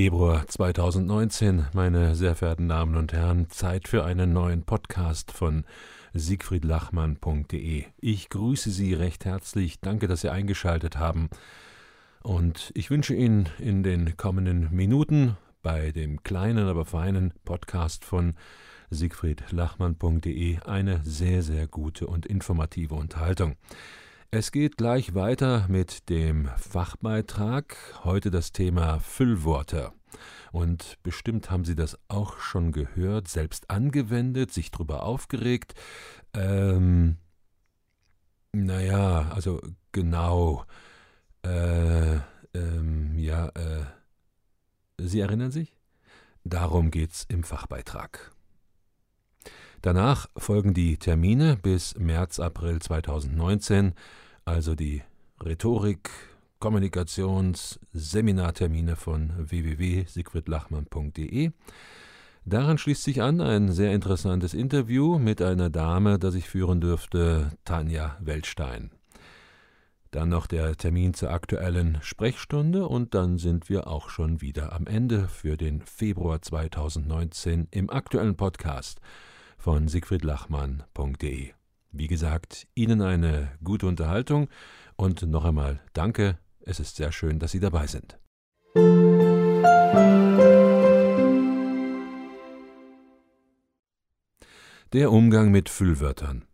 Februar 2019, meine sehr verehrten Damen und Herren, Zeit für einen neuen Podcast von siegfriedlachmann.de. Ich grüße Sie recht herzlich, danke, dass Sie eingeschaltet haben und ich wünsche Ihnen in den kommenden Minuten bei dem kleinen, aber feinen Podcast von siegfriedlachmann.de eine sehr, sehr gute und informative Unterhaltung. Es geht gleich weiter mit dem Fachbeitrag. Heute das Thema Füllworte. Und bestimmt haben Sie das auch schon gehört, selbst angewendet, sich drüber aufgeregt. Ähm, naja, also genau. Äh, ähm, ja, äh, Sie erinnern sich? Darum geht's im Fachbeitrag. Danach folgen die Termine bis März, April 2019, also die Rhetorik, Kommunikations-, Seminartermine von www.siegfriedlachmann.de. Daran schließt sich an ein sehr interessantes Interview mit einer Dame, das ich führen dürfte, Tanja Weltstein. Dann noch der Termin zur aktuellen Sprechstunde und dann sind wir auch schon wieder am Ende für den Februar 2019 im aktuellen Podcast von siegfriedlachmann.de. Wie gesagt, Ihnen eine gute Unterhaltung und noch einmal danke, es ist sehr schön, dass Sie dabei sind. Der Umgang mit Füllwörtern.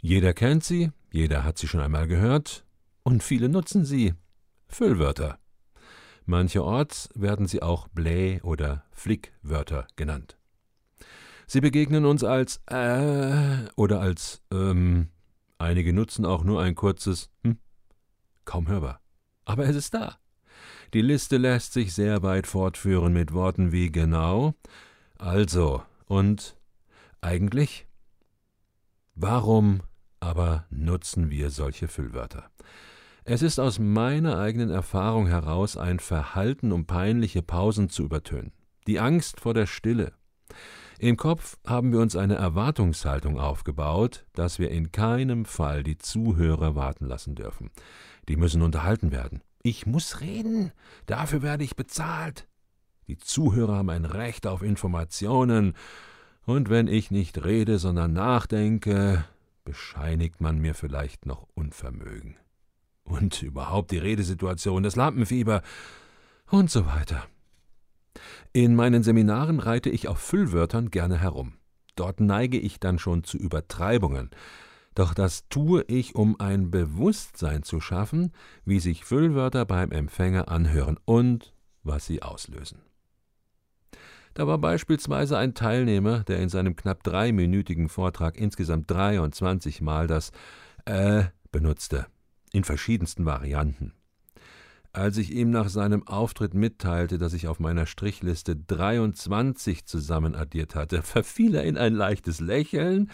Jeder kennt sie, jeder hat sie schon einmal gehört und viele nutzen sie. Füllwörter. Mancherorts werden sie auch Blä- oder Flickwörter genannt. Sie begegnen uns als äh oder als ähm. Einige nutzen auch nur ein kurzes hm. Kaum hörbar. Aber es ist da. Die Liste lässt sich sehr weit fortführen mit Worten wie genau, also und eigentlich. Warum aber nutzen wir solche Füllwörter? Es ist aus meiner eigenen Erfahrung heraus ein Verhalten, um peinliche Pausen zu übertönen. Die Angst vor der Stille, im Kopf haben wir uns eine Erwartungshaltung aufgebaut, dass wir in keinem Fall die Zuhörer warten lassen dürfen. Die müssen unterhalten werden. Ich muss reden, dafür werde ich bezahlt. Die Zuhörer haben ein Recht auf Informationen, und wenn ich nicht rede, sondern nachdenke, bescheinigt man mir vielleicht noch Unvermögen. Und überhaupt die Redesituation, das Lampenfieber und so weiter. In meinen Seminaren reite ich auf Füllwörtern gerne herum. Dort neige ich dann schon zu Übertreibungen. Doch das tue ich, um ein Bewusstsein zu schaffen, wie sich Füllwörter beim Empfänger anhören und was sie auslösen. Da war beispielsweise ein Teilnehmer, der in seinem knapp dreiminütigen Vortrag insgesamt 23 Mal das äh benutzte, in verschiedensten Varianten. Als ich ihm nach seinem Auftritt mitteilte, dass ich auf meiner Strichliste 23 zusammenaddiert hatte, verfiel er in ein leichtes Lächeln.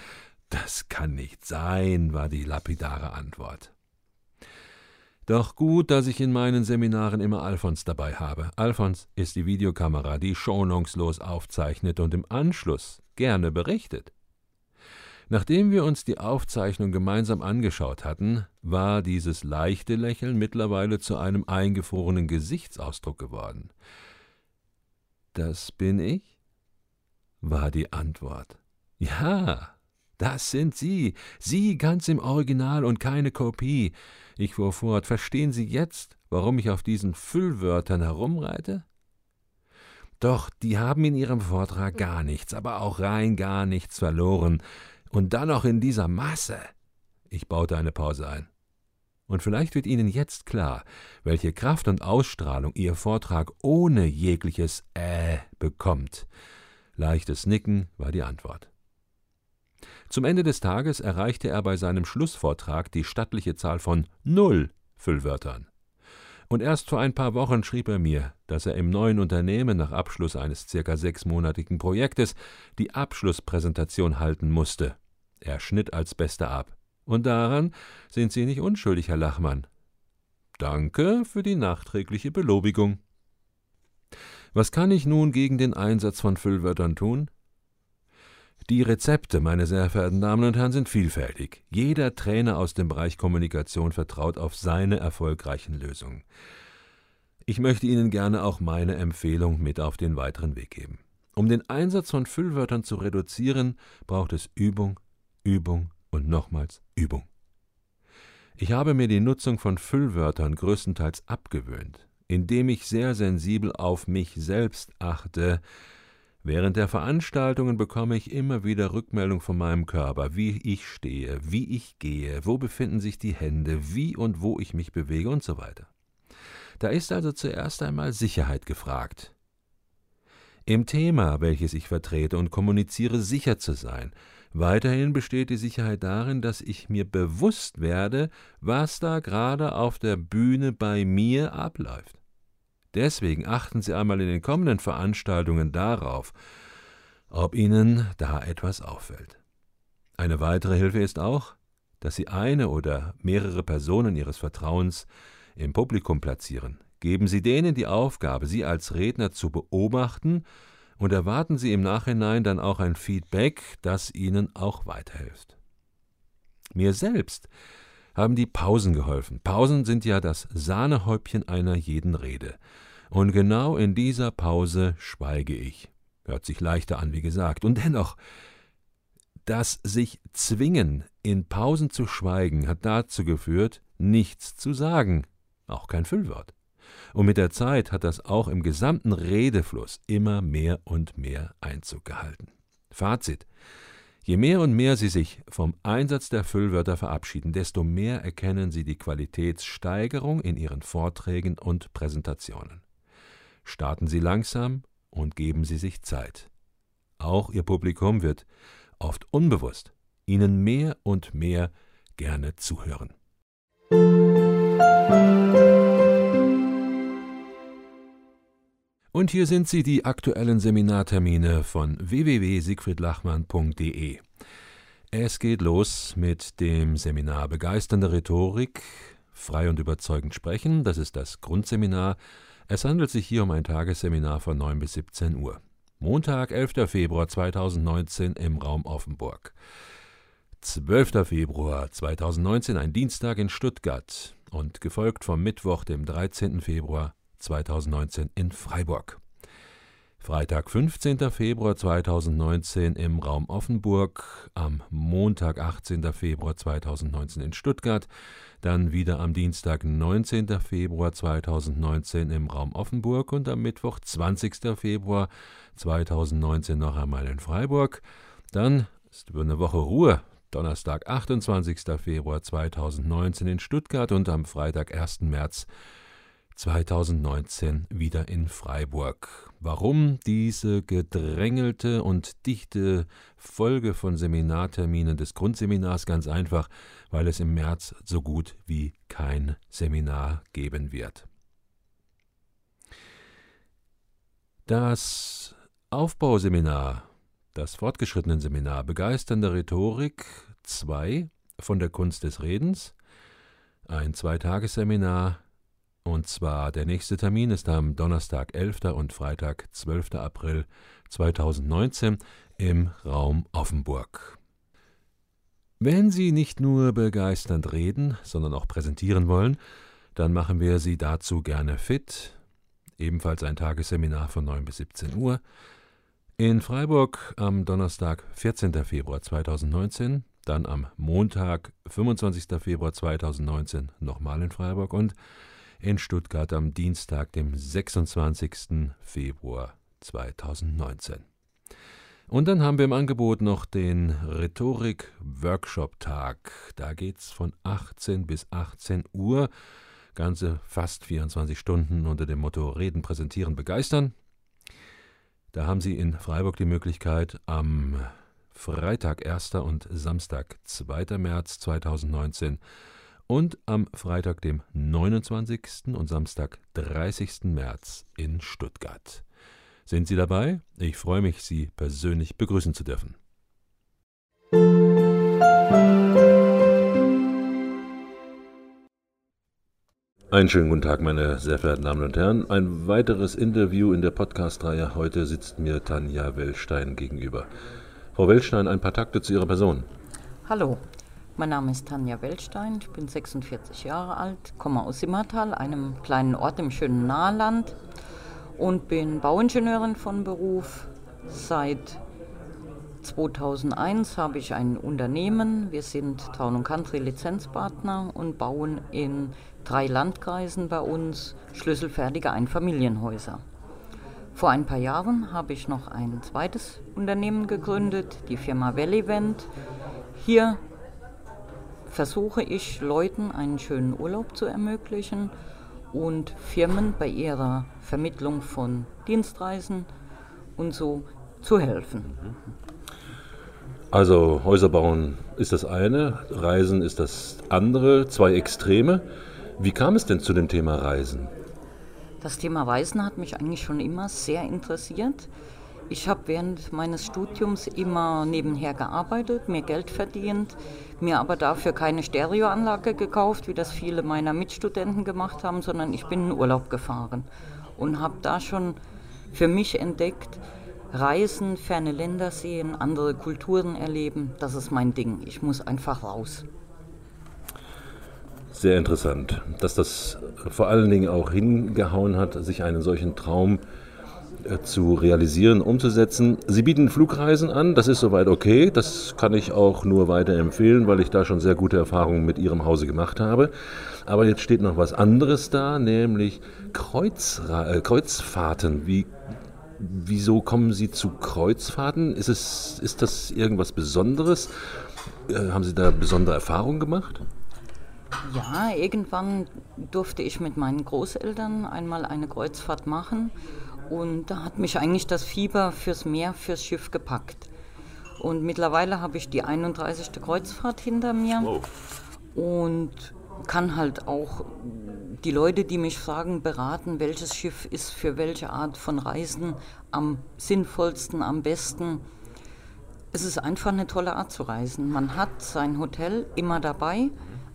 Das kann nicht sein, war die lapidare Antwort. Doch gut, dass ich in meinen Seminaren immer Alfons dabei habe. Alfons ist die Videokamera, die schonungslos aufzeichnet und im Anschluss gerne berichtet. Nachdem wir uns die Aufzeichnung gemeinsam angeschaut hatten, war dieses leichte Lächeln mittlerweile zu einem eingefrorenen Gesichtsausdruck geworden. Das bin ich? war die Antwort. Ja, das sind Sie, Sie ganz im Original und keine Kopie. Ich fuhr fort, verstehen Sie jetzt, warum ich auf diesen Füllwörtern herumreite? Doch die haben in ihrem Vortrag gar nichts, aber auch rein gar nichts verloren. Und dann noch in dieser Masse. Ich baute eine Pause ein. Und vielleicht wird Ihnen jetzt klar, welche Kraft und Ausstrahlung Ihr Vortrag ohne jegliches Äh bekommt. Leichtes Nicken war die Antwort. Zum Ende des Tages erreichte er bei seinem Schlussvortrag die stattliche Zahl von null Füllwörtern. Und erst vor ein paar Wochen schrieb er mir, dass er im neuen Unternehmen nach Abschluss eines circa sechsmonatigen Projektes die Abschlusspräsentation halten musste. Er schnitt als Bester ab. Und daran sind Sie nicht unschuldig, Herr Lachmann. Danke für die nachträgliche Belobigung. Was kann ich nun gegen den Einsatz von Füllwörtern tun? Die Rezepte, meine sehr verehrten Damen und Herren, sind vielfältig. Jeder Trainer aus dem Bereich Kommunikation vertraut auf seine erfolgreichen Lösungen. Ich möchte Ihnen gerne auch meine Empfehlung mit auf den weiteren Weg geben. Um den Einsatz von Füllwörtern zu reduzieren, braucht es Übung, Übung und nochmals Übung. Ich habe mir die Nutzung von Füllwörtern größtenteils abgewöhnt, indem ich sehr sensibel auf mich selbst achte. Während der Veranstaltungen bekomme ich immer wieder Rückmeldung von meinem Körper, wie ich stehe, wie ich gehe, wo befinden sich die Hände, wie und wo ich mich bewege und so weiter. Da ist also zuerst einmal Sicherheit gefragt. Im Thema, welches ich vertrete und kommuniziere, sicher zu sein. Weiterhin besteht die Sicherheit darin, dass ich mir bewusst werde, was da gerade auf der Bühne bei mir abläuft. Deswegen achten Sie einmal in den kommenden Veranstaltungen darauf, ob Ihnen da etwas auffällt. Eine weitere Hilfe ist auch, dass Sie eine oder mehrere Personen Ihres Vertrauens im Publikum platzieren. Geben Sie denen die Aufgabe, Sie als Redner zu beobachten und erwarten Sie im Nachhinein dann auch ein Feedback, das Ihnen auch weiterhilft. Mir selbst haben die Pausen geholfen. Pausen sind ja das Sahnehäubchen einer jeden Rede. Und genau in dieser Pause schweige ich. Hört sich leichter an, wie gesagt. Und dennoch, das sich zwingen, in Pausen zu schweigen, hat dazu geführt, nichts zu sagen auch kein Füllwort. Und mit der Zeit hat das auch im gesamten Redefluss immer mehr und mehr Einzug gehalten. Fazit. Je mehr und mehr Sie sich vom Einsatz der Füllwörter verabschieden, desto mehr erkennen Sie die Qualitätssteigerung in Ihren Vorträgen und Präsentationen. Starten Sie langsam und geben Sie sich Zeit. Auch Ihr Publikum wird, oft unbewusst, Ihnen mehr und mehr gerne zuhören. Und hier sind sie, die aktuellen Seminartermine von www.siegfriedlachmann.de. Es geht los mit dem Seminar Begeisternde Rhetorik, frei und überzeugend sprechen. Das ist das Grundseminar. Es handelt sich hier um ein Tagesseminar von 9 bis 17 Uhr. Montag, 11. Februar 2019 im Raum Offenburg. 12. Februar 2019 ein Dienstag in Stuttgart und gefolgt vom Mittwoch, dem 13. Februar 2019 in Freiburg. Freitag, 15. Februar 2019 im Raum Offenburg, am Montag, 18. Februar 2019 in Stuttgart, dann wieder am Dienstag, 19. Februar 2019 im Raum Offenburg und am Mittwoch, 20. Februar 2019 noch einmal in Freiburg. Dann ist über eine Woche Ruhe Donnerstag, 28. Februar 2019 in Stuttgart und am Freitag, 1. März 2019 wieder in Freiburg. Warum diese gedrängelte und dichte Folge von Seminarterminen des Grundseminars? Ganz einfach, weil es im März so gut wie kein Seminar geben wird. Das Aufbauseminar das fortgeschrittene Seminar Begeisternde Rhetorik 2 von der Kunst des Redens, ein Zweitagesseminar, und zwar der nächste Termin ist am Donnerstag 11. und Freitag 12. April 2019 im Raum Offenburg. Wenn Sie nicht nur begeisternd reden, sondern auch präsentieren wollen, dann machen wir Sie dazu gerne fit. Ebenfalls ein Tagesseminar von 9 bis 17 Uhr. In Freiburg am Donnerstag, 14. Februar 2019, dann am Montag, 25. Februar 2019 nochmal in Freiburg und in Stuttgart am Dienstag, dem 26. Februar 2019. Und dann haben wir im Angebot noch den Rhetorik-Workshop-Tag. Da geht es von 18 bis 18 Uhr, ganze fast 24 Stunden unter dem Motto Reden, Präsentieren, Begeistern. Da haben Sie in Freiburg die Möglichkeit, am Freitag 1. und Samstag 2. März 2019 und am Freitag, dem 29. und Samstag 30. März in Stuttgart. Sind Sie dabei? Ich freue mich, Sie persönlich begrüßen zu dürfen. Einen schönen guten Tag, meine sehr verehrten Damen und Herren. Ein weiteres Interview in der Podcast-Reihe. Heute sitzt mir Tanja Wellstein gegenüber. Frau Wellstein, ein paar Takte zu Ihrer Person. Hallo. Mein Name ist Tanja Welstein, ich bin 46 Jahre alt, komme aus Simmertal, einem kleinen Ort im schönen Nahland und bin Bauingenieurin von Beruf. Seit 2001 habe ich ein Unternehmen. Wir sind Town Country Lizenzpartner und bauen in drei Landkreisen bei uns schlüsselfertige Einfamilienhäuser. Vor ein paar Jahren habe ich noch ein zweites Unternehmen gegründet, die Firma Valleyvent. Hier versuche ich Leuten einen schönen Urlaub zu ermöglichen und Firmen bei ihrer Vermittlung von Dienstreisen und so zu helfen. Also Häuser bauen ist das eine, Reisen ist das andere, zwei Extreme. Wie kam es denn zu dem Thema Reisen? Das Thema Reisen hat mich eigentlich schon immer sehr interessiert. Ich habe während meines Studiums immer nebenher gearbeitet, mir Geld verdient, mir aber dafür keine Stereoanlage gekauft, wie das viele meiner Mitstudenten gemacht haben, sondern ich bin in Urlaub gefahren und habe da schon für mich entdeckt, Reisen, ferne Länder sehen, andere Kulturen erleben, das ist mein Ding. Ich muss einfach raus. Sehr interessant, dass das vor allen Dingen auch hingehauen hat, sich einen solchen Traum zu zu realisieren, umzusetzen. Sie bieten Flugreisen an, das ist soweit okay. Das kann ich auch nur weiterempfehlen, weil ich da schon sehr gute Erfahrungen mit Ihrem Hause gemacht habe. Aber jetzt steht noch was anderes da, nämlich Kreuzra äh, Kreuzfahrten. Wie, wieso kommen Sie zu Kreuzfahrten? Ist, es, ist das irgendwas Besonderes? Äh, haben Sie da besondere Erfahrungen gemacht? Ja, irgendwann durfte ich mit meinen Großeltern einmal eine Kreuzfahrt machen und da hat mich eigentlich das Fieber fürs Meer, fürs Schiff gepackt. Und mittlerweile habe ich die 31. Kreuzfahrt hinter mir wow. und kann halt auch die Leute, die mich fragen, beraten, welches Schiff ist für welche Art von Reisen am sinnvollsten, am besten. Es ist einfach eine tolle Art zu reisen. Man hat sein Hotel immer dabei,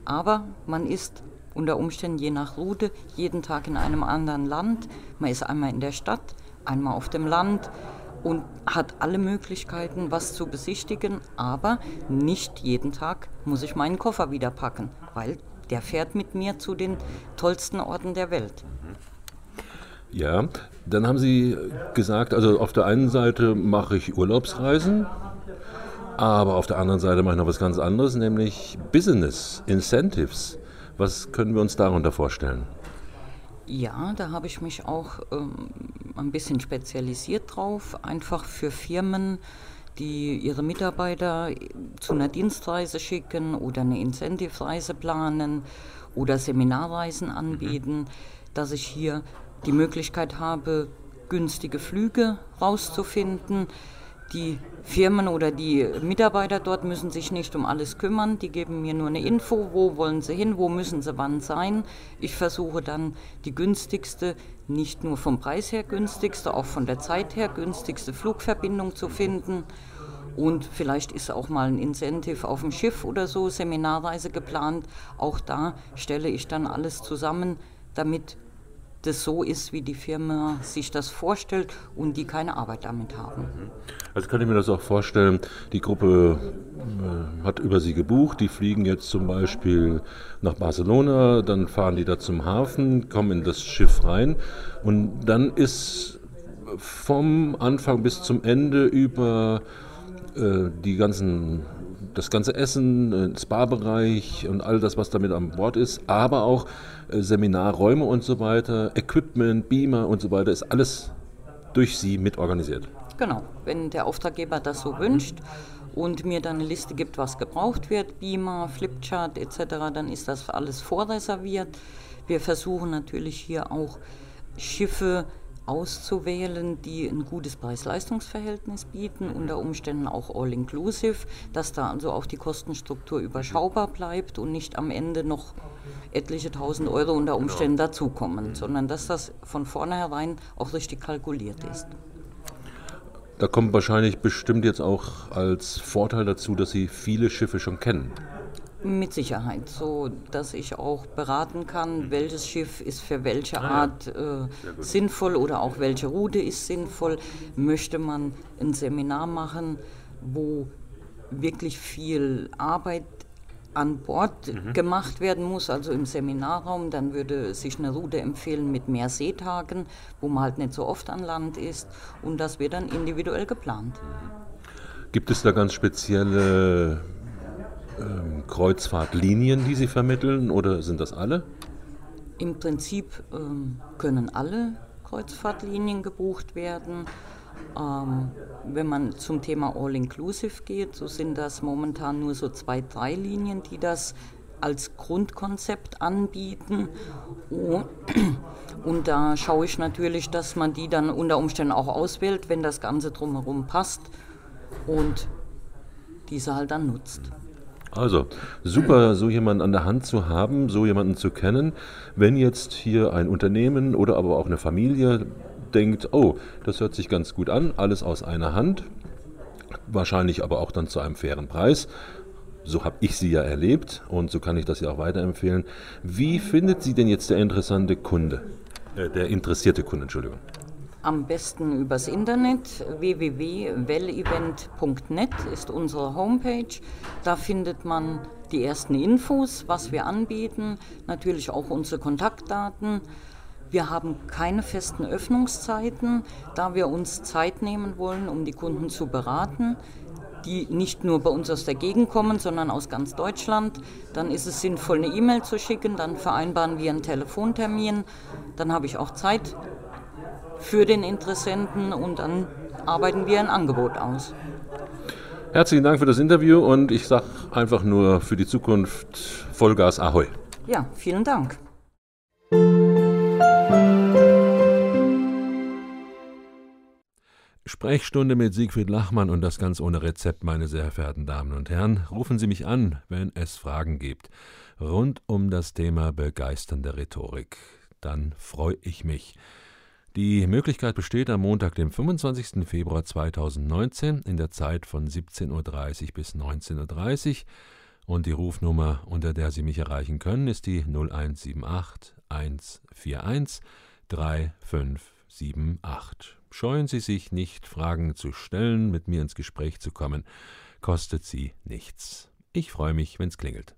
aber man ist unter Umständen je nach Route jeden Tag in einem anderen Land. Man ist einmal in der Stadt, einmal auf dem Land und hat alle Möglichkeiten, was zu besichtigen, aber nicht jeden Tag muss ich meinen Koffer wieder packen, weil der fährt mit mir zu den tollsten Orten der Welt. Ja, dann haben Sie gesagt, also auf der einen Seite mache ich Urlaubsreisen, aber auf der anderen Seite mache ich noch was ganz anderes, nämlich Business Incentives. Was können wir uns darunter vorstellen? Ja, da habe ich mich auch ähm, ein bisschen spezialisiert drauf, einfach für Firmen, die ihre Mitarbeiter zu einer Dienstreise schicken oder eine Incentive-Reise planen oder Seminarreisen mhm. anbieten, mhm. dass ich hier die Möglichkeit habe, günstige Flüge rauszufinden, die Firmen oder die Mitarbeiter dort müssen sich nicht um alles kümmern. Die geben mir nur eine Info, wo wollen sie hin, wo müssen sie wann sein. Ich versuche dann die günstigste, nicht nur vom Preis her günstigste, auch von der Zeit her günstigste Flugverbindung zu finden. Und vielleicht ist auch mal ein Incentive auf dem Schiff oder so, Seminarreise geplant. Auch da stelle ich dann alles zusammen, damit das so ist, wie die Firma sich das vorstellt und die keine Arbeit damit haben. Mhm. Also kann ich mir das auch vorstellen, die Gruppe äh, hat über sie gebucht, die fliegen jetzt zum Beispiel nach Barcelona, dann fahren die da zum Hafen, kommen in das Schiff rein und dann ist vom Anfang bis zum Ende über äh, die ganzen das ganze Essen, äh, Spa-Bereich und all das, was damit an Bord ist, aber auch äh, Seminarräume und so weiter, Equipment, Beamer und so weiter, ist alles durch Sie mitorganisiert. Genau, wenn der Auftraggeber das so wünscht und mir dann eine Liste gibt, was gebraucht wird, Beamer, Flipchart etc., dann ist das alles vorreserviert. Wir versuchen natürlich hier auch Schiffe auszuwählen, die ein gutes Preis-Leistungs-Verhältnis bieten, unter Umständen auch all-inclusive, dass da also auch die Kostenstruktur überschaubar bleibt und nicht am Ende noch etliche tausend Euro unter Umständen dazukommen, sondern dass das von vornherein auch richtig kalkuliert ist. Da kommt wahrscheinlich bestimmt jetzt auch als Vorteil dazu, dass Sie viele Schiffe schon kennen. Mit Sicherheit, so dass ich auch beraten kann, welches Schiff ist für welche Art äh, sinnvoll oder auch welche Route ist sinnvoll. Möchte man ein Seminar machen, wo wirklich viel Arbeit an Bord mhm. gemacht werden muss, also im Seminarraum, dann würde sich eine Route empfehlen mit mehr Seetagen, wo man halt nicht so oft an Land ist und das wird dann individuell geplant. Gibt es da ganz spezielle ähm, Kreuzfahrtlinien, die Sie vermitteln oder sind das alle? Im Prinzip ähm, können alle Kreuzfahrtlinien gebucht werden. Ähm, wenn man zum Thema All-Inclusive geht, so sind das momentan nur so zwei, drei Linien, die das als Grundkonzept anbieten. Und da schaue ich natürlich, dass man die dann unter Umständen auch auswählt, wenn das Ganze drumherum passt und diese halt dann nutzt. Also, super, so jemanden an der Hand zu haben, so jemanden zu kennen. Wenn jetzt hier ein Unternehmen oder aber auch eine Familie denkt, oh, das hört sich ganz gut an, alles aus einer Hand, wahrscheinlich aber auch dann zu einem fairen Preis. So habe ich sie ja erlebt und so kann ich das ja auch weiterempfehlen. Wie findet sie denn jetzt der interessante Kunde? Äh, der interessierte Kunde, Entschuldigung. Am besten übers Internet. www.wellevent.net ist unsere Homepage. Da findet man die ersten Infos, was wir anbieten, natürlich auch unsere Kontaktdaten. Wir haben keine festen Öffnungszeiten, da wir uns Zeit nehmen wollen, um die Kunden zu beraten die nicht nur bei uns aus der Gegend kommen, sondern aus ganz Deutschland. Dann ist es sinnvoll, eine E-Mail zu schicken, dann vereinbaren wir einen Telefontermin, dann habe ich auch Zeit für den Interessenten und dann arbeiten wir ein Angebot aus. Herzlichen Dank für das Interview und ich sage einfach nur für die Zukunft Vollgas Ahoi. Ja, vielen Dank. Sprechstunde mit Siegfried Lachmann und das ganz ohne Rezept, meine sehr verehrten Damen und Herren. Rufen Sie mich an, wenn es Fragen gibt rund um das Thema begeisternde Rhetorik. Dann freue ich mich. Die Möglichkeit besteht am Montag, dem 25. Februar 2019 in der Zeit von 17.30 Uhr bis 19.30 Uhr und die Rufnummer, unter der Sie mich erreichen können, ist die 0178 141 3578. Scheuen Sie sich nicht, Fragen zu stellen, mit mir ins Gespräch zu kommen. Kostet Sie nichts. Ich freue mich, wenn's klingelt.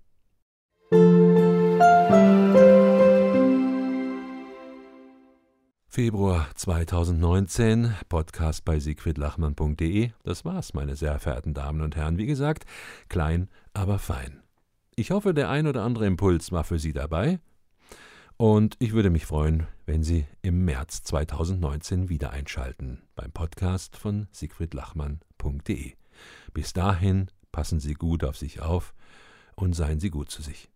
Februar 2019, Podcast bei siegfriedlachmann.de. Das war's, meine sehr verehrten Damen und Herren. Wie gesagt, klein, aber fein. Ich hoffe, der ein oder andere Impuls war für Sie dabei. Und ich würde mich freuen, wenn Sie im März 2019 wieder einschalten beim Podcast von siegfriedlachmann.de. Bis dahin passen Sie gut auf sich auf und seien Sie gut zu sich.